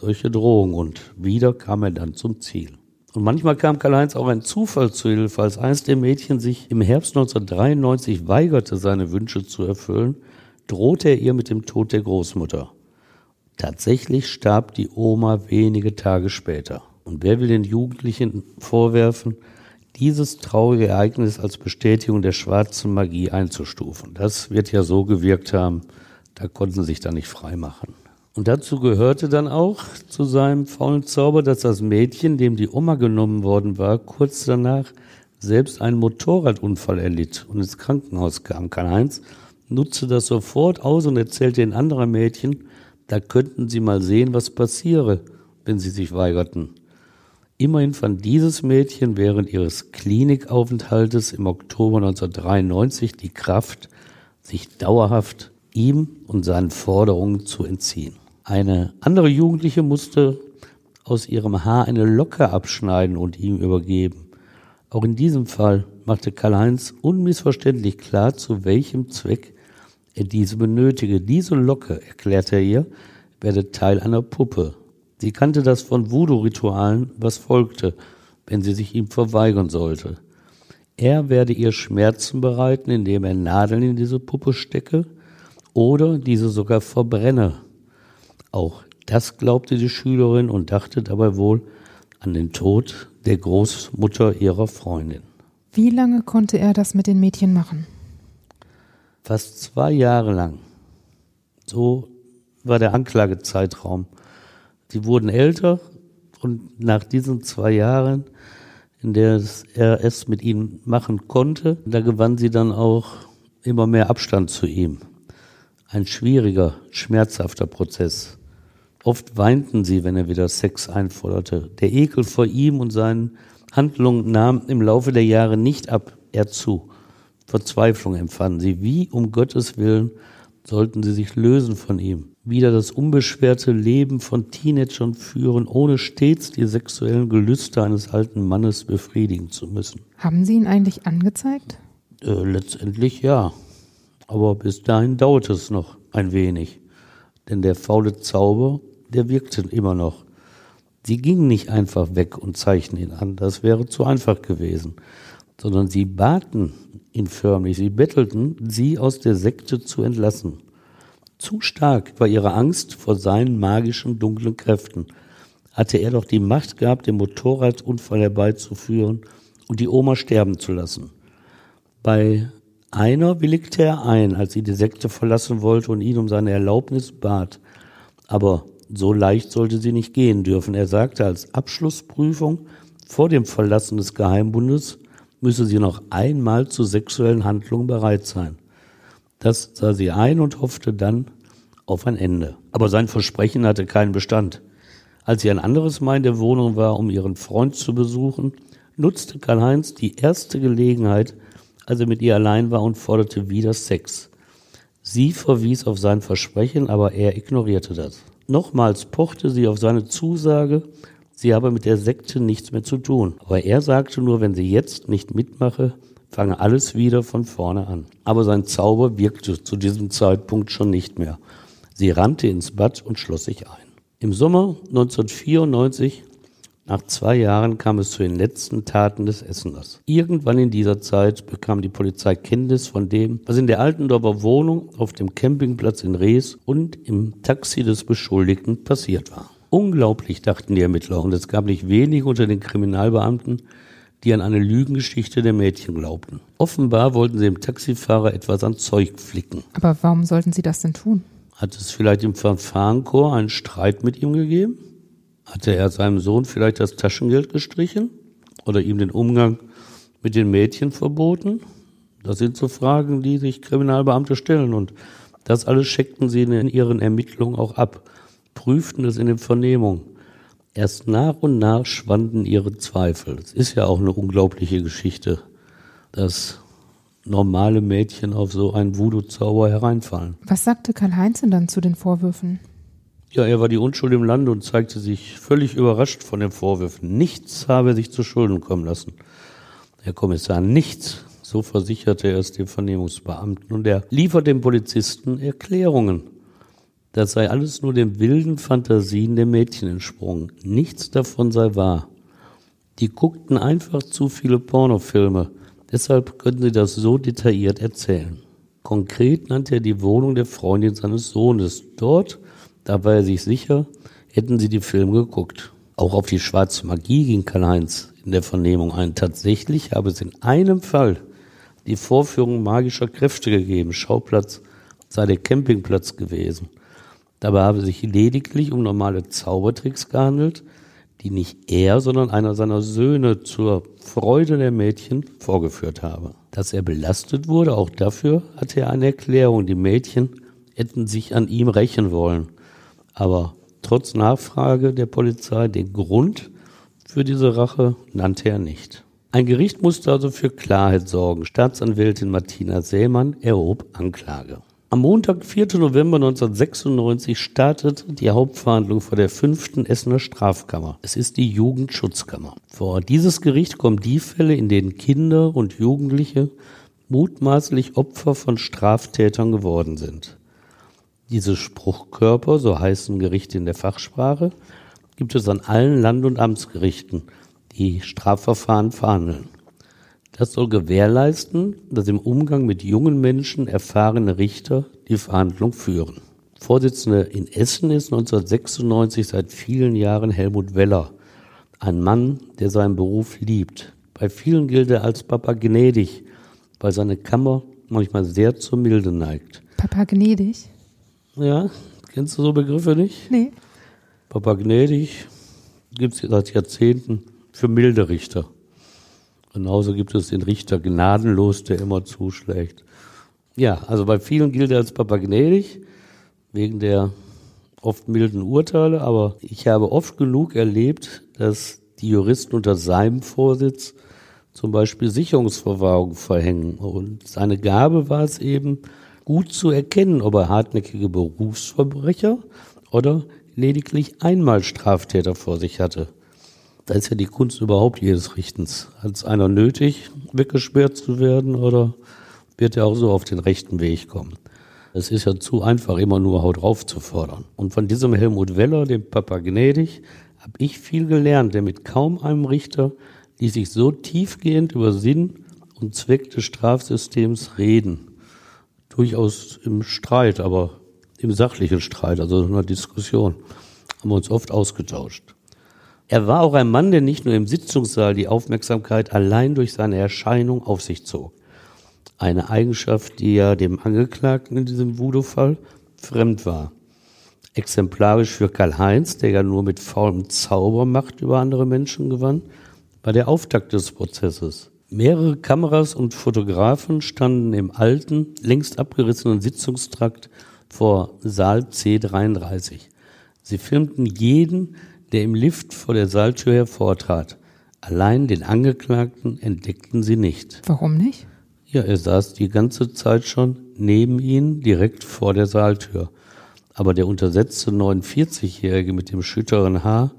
solche Drohungen und wieder kam er dann zum Ziel. Und manchmal kam Karl-Heinz auch ein Zufall zu Hilfe, als eins der Mädchen sich im Herbst 1993 weigerte, seine Wünsche zu erfüllen, drohte er ihr mit dem Tod der Großmutter. Tatsächlich starb die Oma wenige Tage später. Und wer will den Jugendlichen vorwerfen, dieses traurige Ereignis als Bestätigung der schwarzen Magie einzustufen? Das wird ja so gewirkt haben, da konnten sie sich da nicht freimachen. Und dazu gehörte dann auch zu seinem faulen Zauber, dass das Mädchen, dem die Oma genommen worden war, kurz danach selbst einen Motorradunfall erlitt und ins Krankenhaus kam. Karl-Heinz nutzte das sofort aus und erzählte den anderen Mädchen, da könnten sie mal sehen, was passiere, wenn sie sich weigerten. Immerhin fand dieses Mädchen während ihres Klinikaufenthaltes im Oktober 1993 die Kraft, sich dauerhaft ihm und seinen Forderungen zu entziehen. Eine andere Jugendliche musste aus ihrem Haar eine Locke abschneiden und ihm übergeben. Auch in diesem Fall machte Karl-Heinz unmissverständlich klar, zu welchem Zweck diese benötige. Diese Locke, erklärte er ihr, werde Teil einer Puppe. Sie kannte das von Voodoo-Ritualen, was folgte, wenn sie sich ihm verweigern sollte. Er werde ihr Schmerzen bereiten, indem er Nadeln in diese Puppe stecke oder diese sogar verbrenne. Auch das glaubte die Schülerin und dachte dabei wohl an den Tod der Großmutter ihrer Freundin. Wie lange konnte er das mit den Mädchen machen? Fast zwei Jahre lang. So war der Anklagezeitraum. Sie wurden älter und nach diesen zwei Jahren, in der er es mit ihnen machen konnte, da gewann sie dann auch immer mehr Abstand zu ihm. Ein schwieriger, schmerzhafter Prozess. Oft weinten sie, wenn er wieder Sex einforderte. Der Ekel vor ihm und seinen Handlungen nahm im Laufe der Jahre nicht ab, er zu. Verzweiflung empfanden sie. Wie um Gottes Willen sollten sie sich lösen von ihm? Wieder das unbeschwerte Leben von Teenagern führen, ohne stets die sexuellen Gelüste eines alten Mannes befriedigen zu müssen. Haben Sie ihn eigentlich angezeigt? Äh, letztendlich ja. Aber bis dahin dauerte es noch ein wenig. Denn der faule Zauber der wirkte immer noch. Sie gingen nicht einfach weg und zeichneten ihn an, das wäre zu einfach gewesen, sondern sie baten ihn förmlich, sie bettelten, sie aus der Sekte zu entlassen. Zu stark war ihre Angst vor seinen magischen dunklen Kräften. Hatte er doch die Macht gehabt, den Motorradunfall herbeizuführen und die Oma sterben zu lassen. Bei einer willigte er ein, als sie die Sekte verlassen wollte und ihn um seine Erlaubnis bat. Aber so leicht sollte sie nicht gehen dürfen. Er sagte als Abschlussprüfung vor dem Verlassen des Geheimbundes müsse sie noch einmal zu sexuellen Handlungen bereit sein. Das sah sie ein und hoffte dann auf ein Ende. Aber sein Versprechen hatte keinen Bestand. Als sie ein anderes Mal in der Wohnung war, um ihren Freund zu besuchen, nutzte Karl-Heinz die erste Gelegenheit, als er mit ihr allein war und forderte wieder Sex. Sie verwies auf sein Versprechen, aber er ignorierte das. Nochmals pochte sie auf seine Zusage, sie habe mit der Sekte nichts mehr zu tun. Aber er sagte nur, wenn sie jetzt nicht mitmache, fange alles wieder von vorne an. Aber sein Zauber wirkte zu diesem Zeitpunkt schon nicht mehr. Sie rannte ins Bad und schloss sich ein. Im Sommer 1994 nach zwei Jahren kam es zu den letzten Taten des Esseners. Irgendwann in dieser Zeit bekam die Polizei Kenntnis von dem, was in der Altendorfer Wohnung auf dem Campingplatz in Rees und im Taxi des Beschuldigten passiert war. Unglaublich, dachten die Ermittler, und es gab nicht wenige unter den Kriminalbeamten, die an eine Lügengeschichte der Mädchen glaubten. Offenbar wollten sie dem Taxifahrer etwas an Zeug flicken. Aber warum sollten sie das denn tun? Hat es vielleicht im Verfahrenchor einen Streit mit ihm gegeben? Hatte er seinem Sohn vielleicht das Taschengeld gestrichen oder ihm den Umgang mit den Mädchen verboten? Das sind so Fragen, die sich Kriminalbeamte stellen und das alles checkten sie in ihren Ermittlungen auch ab, prüften es in den Vernehmungen. Erst nach und nach schwanden ihre Zweifel. Es ist ja auch eine unglaubliche Geschichte, dass normale Mädchen auf so einen Voodoo-Zauber hereinfallen. Was sagte Karl-Heinz denn dann zu den Vorwürfen? Ja, er war die Unschuld im Lande und zeigte sich völlig überrascht von den Vorwürfen. Nichts habe er sich zu Schulden kommen lassen. Herr Kommissar, nichts, so versicherte er es dem Vernehmungsbeamten. Und er liefert dem Polizisten Erklärungen. Das sei alles nur den wilden Fantasien der Mädchen entsprungen. Nichts davon sei wahr. Die guckten einfach zu viele Pornofilme. Deshalb können sie das so detailliert erzählen. Konkret nannte er die Wohnung der Freundin seines Sohnes. Dort da war er sich sicher, hätten sie die Filme geguckt. Auch auf die schwarze Magie ging Karl-Heinz in der Vernehmung ein. Tatsächlich habe es in einem Fall die Vorführung magischer Kräfte gegeben. Schauplatz sei der Campingplatz gewesen. Dabei habe sich lediglich um normale Zaubertricks gehandelt, die nicht er, sondern einer seiner Söhne zur Freude der Mädchen vorgeführt habe. Dass er belastet wurde, auch dafür hatte er eine Erklärung. Die Mädchen hätten sich an ihm rächen wollen. Aber trotz Nachfrage der Polizei den Grund für diese Rache nannte er nicht. Ein Gericht musste also für Klarheit sorgen. Staatsanwältin Martina Sämann erhob Anklage. Am Montag, 4. November 1996, startet die Hauptverhandlung vor der fünften Essener Strafkammer. Es ist die Jugendschutzkammer. Vor dieses Gericht kommen die Fälle, in denen Kinder und Jugendliche mutmaßlich Opfer von Straftätern geworden sind. Diese Spruchkörper, so heißen Gerichte in der Fachsprache, gibt es an allen Land- und Amtsgerichten, die Strafverfahren verhandeln. Das soll gewährleisten, dass im Umgang mit jungen Menschen erfahrene Richter die Verhandlung führen. Vorsitzender in Essen ist 1996 seit vielen Jahren Helmut Weller, ein Mann, der seinen Beruf liebt. Bei vielen gilt er als Papa gnädig, weil seine Kammer manchmal sehr zur Milde neigt. Papa gnädig? Ja, kennst du so Begriffe nicht? Nee. Papa gnädig gibt es seit Jahrzehnten für milde Richter. Genauso gibt es den Richter gnadenlos, der immer zuschlägt. Ja, also bei vielen gilt er als Papa gnädig, wegen der oft milden Urteile, aber ich habe oft genug erlebt, dass die Juristen unter seinem Vorsitz zum Beispiel Sicherungsverwahrung verhängen. Und seine Gabe war es eben, gut zu erkennen, ob er hartnäckige Berufsverbrecher oder lediglich einmal Straftäter vor sich hatte. Da ist ja die Kunst überhaupt jedes Richtens. Hat es einer nötig, weggesperrt zu werden oder wird er auch so auf den rechten Weg kommen? Es ist ja zu einfach, immer nur Haut drauf zu fordern. Und von diesem Helmut Weller, dem Papa gnädig, habe ich viel gelernt, der mit kaum einem Richter ließ sich so tiefgehend über Sinn und Zweck des Strafsystems reden durchaus im Streit, aber im sachlichen Streit, also in einer Diskussion, haben wir uns oft ausgetauscht. Er war auch ein Mann, der nicht nur im Sitzungssaal die Aufmerksamkeit allein durch seine Erscheinung auf sich zog. Eine Eigenschaft, die ja dem Angeklagten in diesem Voodoo-Fall fremd war. Exemplarisch für Karl-Heinz, der ja nur mit faulem Zauber Macht über andere Menschen gewann, war der Auftakt des Prozesses. Mehrere Kameras und Fotografen standen im alten, längst abgerissenen Sitzungstrakt vor Saal C33. Sie filmten jeden, der im Lift vor der Saaltür hervortrat. Allein den Angeklagten entdeckten sie nicht. Warum nicht? Ja, er saß die ganze Zeit schon neben ihnen, direkt vor der Saaltür. Aber der untersetzte 49-Jährige mit dem schütteren Haar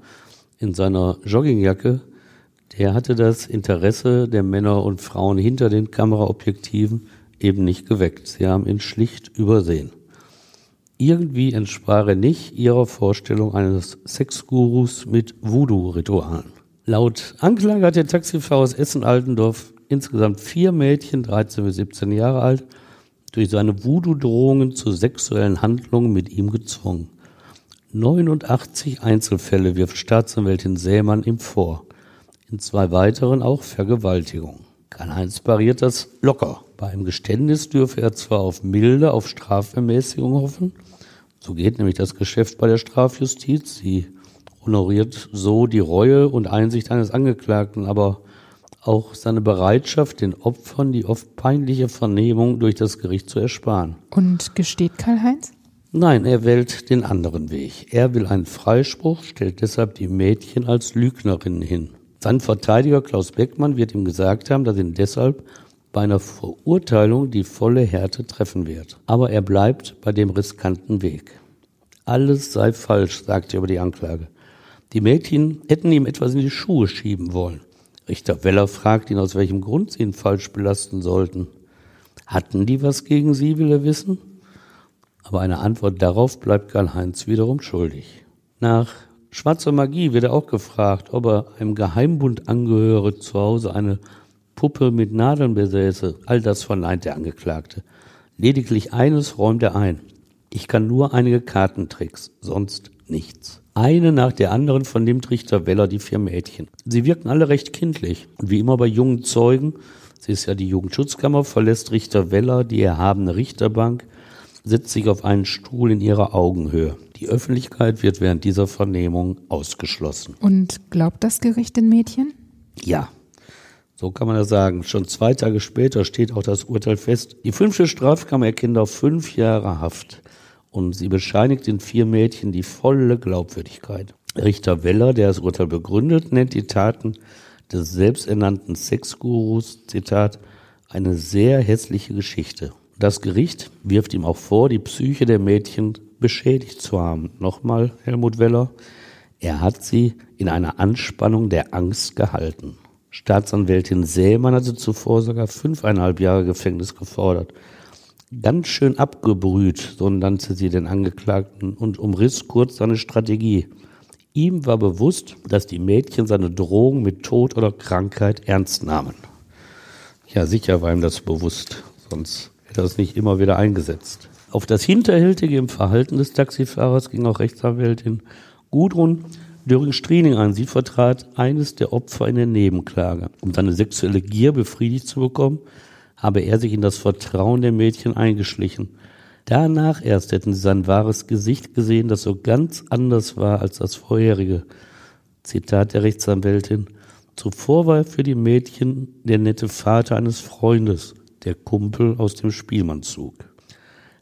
in seiner Joggingjacke, der hatte das Interesse der Männer und Frauen hinter den Kameraobjektiven eben nicht geweckt. Sie haben ihn schlicht übersehen. Irgendwie entsprach er nicht ihrer Vorstellung eines Sexgurus mit Voodoo-Ritualen. Laut Anklage hat der Taxifahrer aus Essen-Altendorf insgesamt vier Mädchen, 13 bis 17 Jahre alt, durch seine Voodoo-Drohungen zu sexuellen Handlungen mit ihm gezwungen. 89 Einzelfälle wirft Staatsanwältin Sämann ihm vor. In zwei weiteren auch Vergewaltigung. Karl-Heinz pariert das locker. Bei einem Geständnis dürfe er zwar auf Milde, auf Strafvermäßigung hoffen, so geht nämlich das Geschäft bei der Strafjustiz. Sie honoriert so die Reue und Einsicht eines Angeklagten, aber auch seine Bereitschaft, den Opfern die oft peinliche Vernehmung durch das Gericht zu ersparen. Und gesteht Karl-Heinz? Nein, er wählt den anderen Weg. Er will einen Freispruch, stellt deshalb die Mädchen als Lügnerinnen hin. Sein Verteidiger Klaus Beckmann wird ihm gesagt haben, dass ihn deshalb bei einer Verurteilung die volle Härte treffen wird. Aber er bleibt bei dem riskanten Weg. Alles sei falsch, sagt er über die Anklage. Die Mädchen hätten ihm etwas in die Schuhe schieben wollen. Richter Weller fragt ihn, aus welchem Grund sie ihn falsch belasten sollten. Hatten die was gegen sie, will er wissen? Aber eine Antwort darauf bleibt Karl-Heinz wiederum schuldig. Nach schwarzer Magie wird er auch gefragt, ob er einem Geheimbund angehöre, zu Hause eine Puppe mit Nadeln besäße. All das verneint der Angeklagte. Lediglich eines räumt er ein. Ich kann nur einige Kartentricks, sonst nichts. Eine nach der anderen vernimmt Richter Weller die vier Mädchen. Sie wirken alle recht kindlich. Und wie immer bei jungen Zeugen, sie ist ja die Jugendschutzkammer, verlässt Richter Weller die erhabene Richterbank, setzt sich auf einen Stuhl in ihrer Augenhöhe. Die Öffentlichkeit wird während dieser Vernehmung ausgeschlossen. Und glaubt das Gericht den Mädchen? Ja, so kann man das sagen. Schon zwei Tage später steht auch das Urteil fest. Die fünfte Strafkammer erkennt auf fünf Jahre Haft und sie bescheinigt den vier Mädchen die volle Glaubwürdigkeit. Richter Weller, der das Urteil begründet, nennt die Taten des selbsternannten Sexgurus, Zitat, eine sehr hässliche Geschichte. Das Gericht wirft ihm auch vor, die Psyche der Mädchen beschädigt zu haben. Nochmal Helmut Weller, er hat sie in einer Anspannung der Angst gehalten. Staatsanwältin Sämann hatte zuvor sogar fünfeinhalb Jahre Gefängnis gefordert. Ganz schön abgebrüht, so nannte sie den Angeklagten und umriss kurz seine Strategie. Ihm war bewusst, dass die Mädchen seine Drohung mit Tod oder Krankheit ernst nahmen. Ja, sicher war ihm das bewusst, sonst hätte er es nicht immer wieder eingesetzt. Auf das Hinterhältige im Verhalten des Taxifahrers ging auch Rechtsanwältin Gudrun Döring-Striening an. Sie vertrat eines der Opfer in der Nebenklage. Um seine sexuelle Gier befriedigt zu bekommen, habe er sich in das Vertrauen der Mädchen eingeschlichen. Danach erst hätten sie sein wahres Gesicht gesehen, das so ganz anders war als das vorherige. Zitat der Rechtsanwältin. Zuvor war für die Mädchen der nette Vater eines Freundes, der Kumpel aus dem Spielmannzug.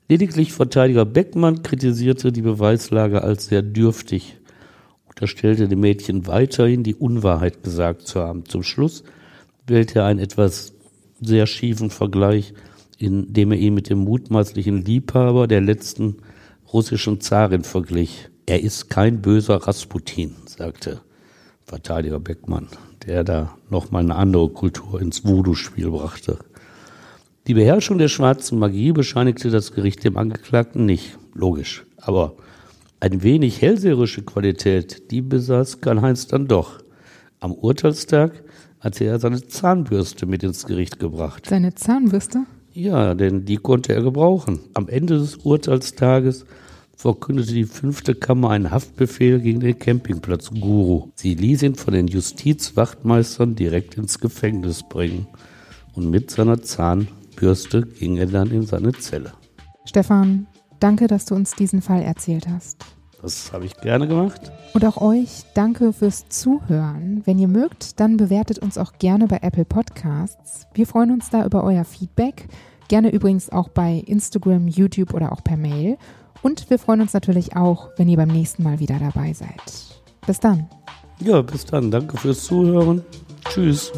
Lediglich Verteidiger Beckmann kritisierte die Beweislage als sehr dürftig unterstellte dem Mädchen weiterhin die Unwahrheit gesagt zu haben. Zum Schluss wählte er einen etwas sehr schiefen Vergleich, indem er ihn mit dem mutmaßlichen Liebhaber der letzten russischen Zarin verglich. Er ist kein böser Rasputin, sagte Verteidiger Beckmann, der da nochmal eine andere Kultur ins Voodoo-Spiel brachte. Die Beherrschung der schwarzen Magie bescheinigte das Gericht dem Angeklagten nicht. Logisch. Aber ein wenig hellseherische Qualität, die besaß Karl-Heinz dann doch. Am Urteilstag hatte er seine Zahnbürste mit ins Gericht gebracht. Seine Zahnbürste? Ja, denn die konnte er gebrauchen. Am Ende des Urteilstages verkündete die fünfte Kammer einen Haftbefehl gegen den Campingplatz Guru. Sie ließ ihn von den Justizwachtmeistern direkt ins Gefängnis bringen. Und mit seiner Zahnbürste ging er dann in seine Zelle. Stefan, danke, dass du uns diesen Fall erzählt hast. Das habe ich gerne gemacht. Und auch euch danke fürs Zuhören. Wenn ihr mögt, dann bewertet uns auch gerne bei Apple Podcasts. Wir freuen uns da über euer Feedback. Gerne übrigens auch bei Instagram, YouTube oder auch per Mail. Und wir freuen uns natürlich auch, wenn ihr beim nächsten Mal wieder dabei seid. Bis dann. Ja, bis dann. Danke fürs Zuhören. Tschüss.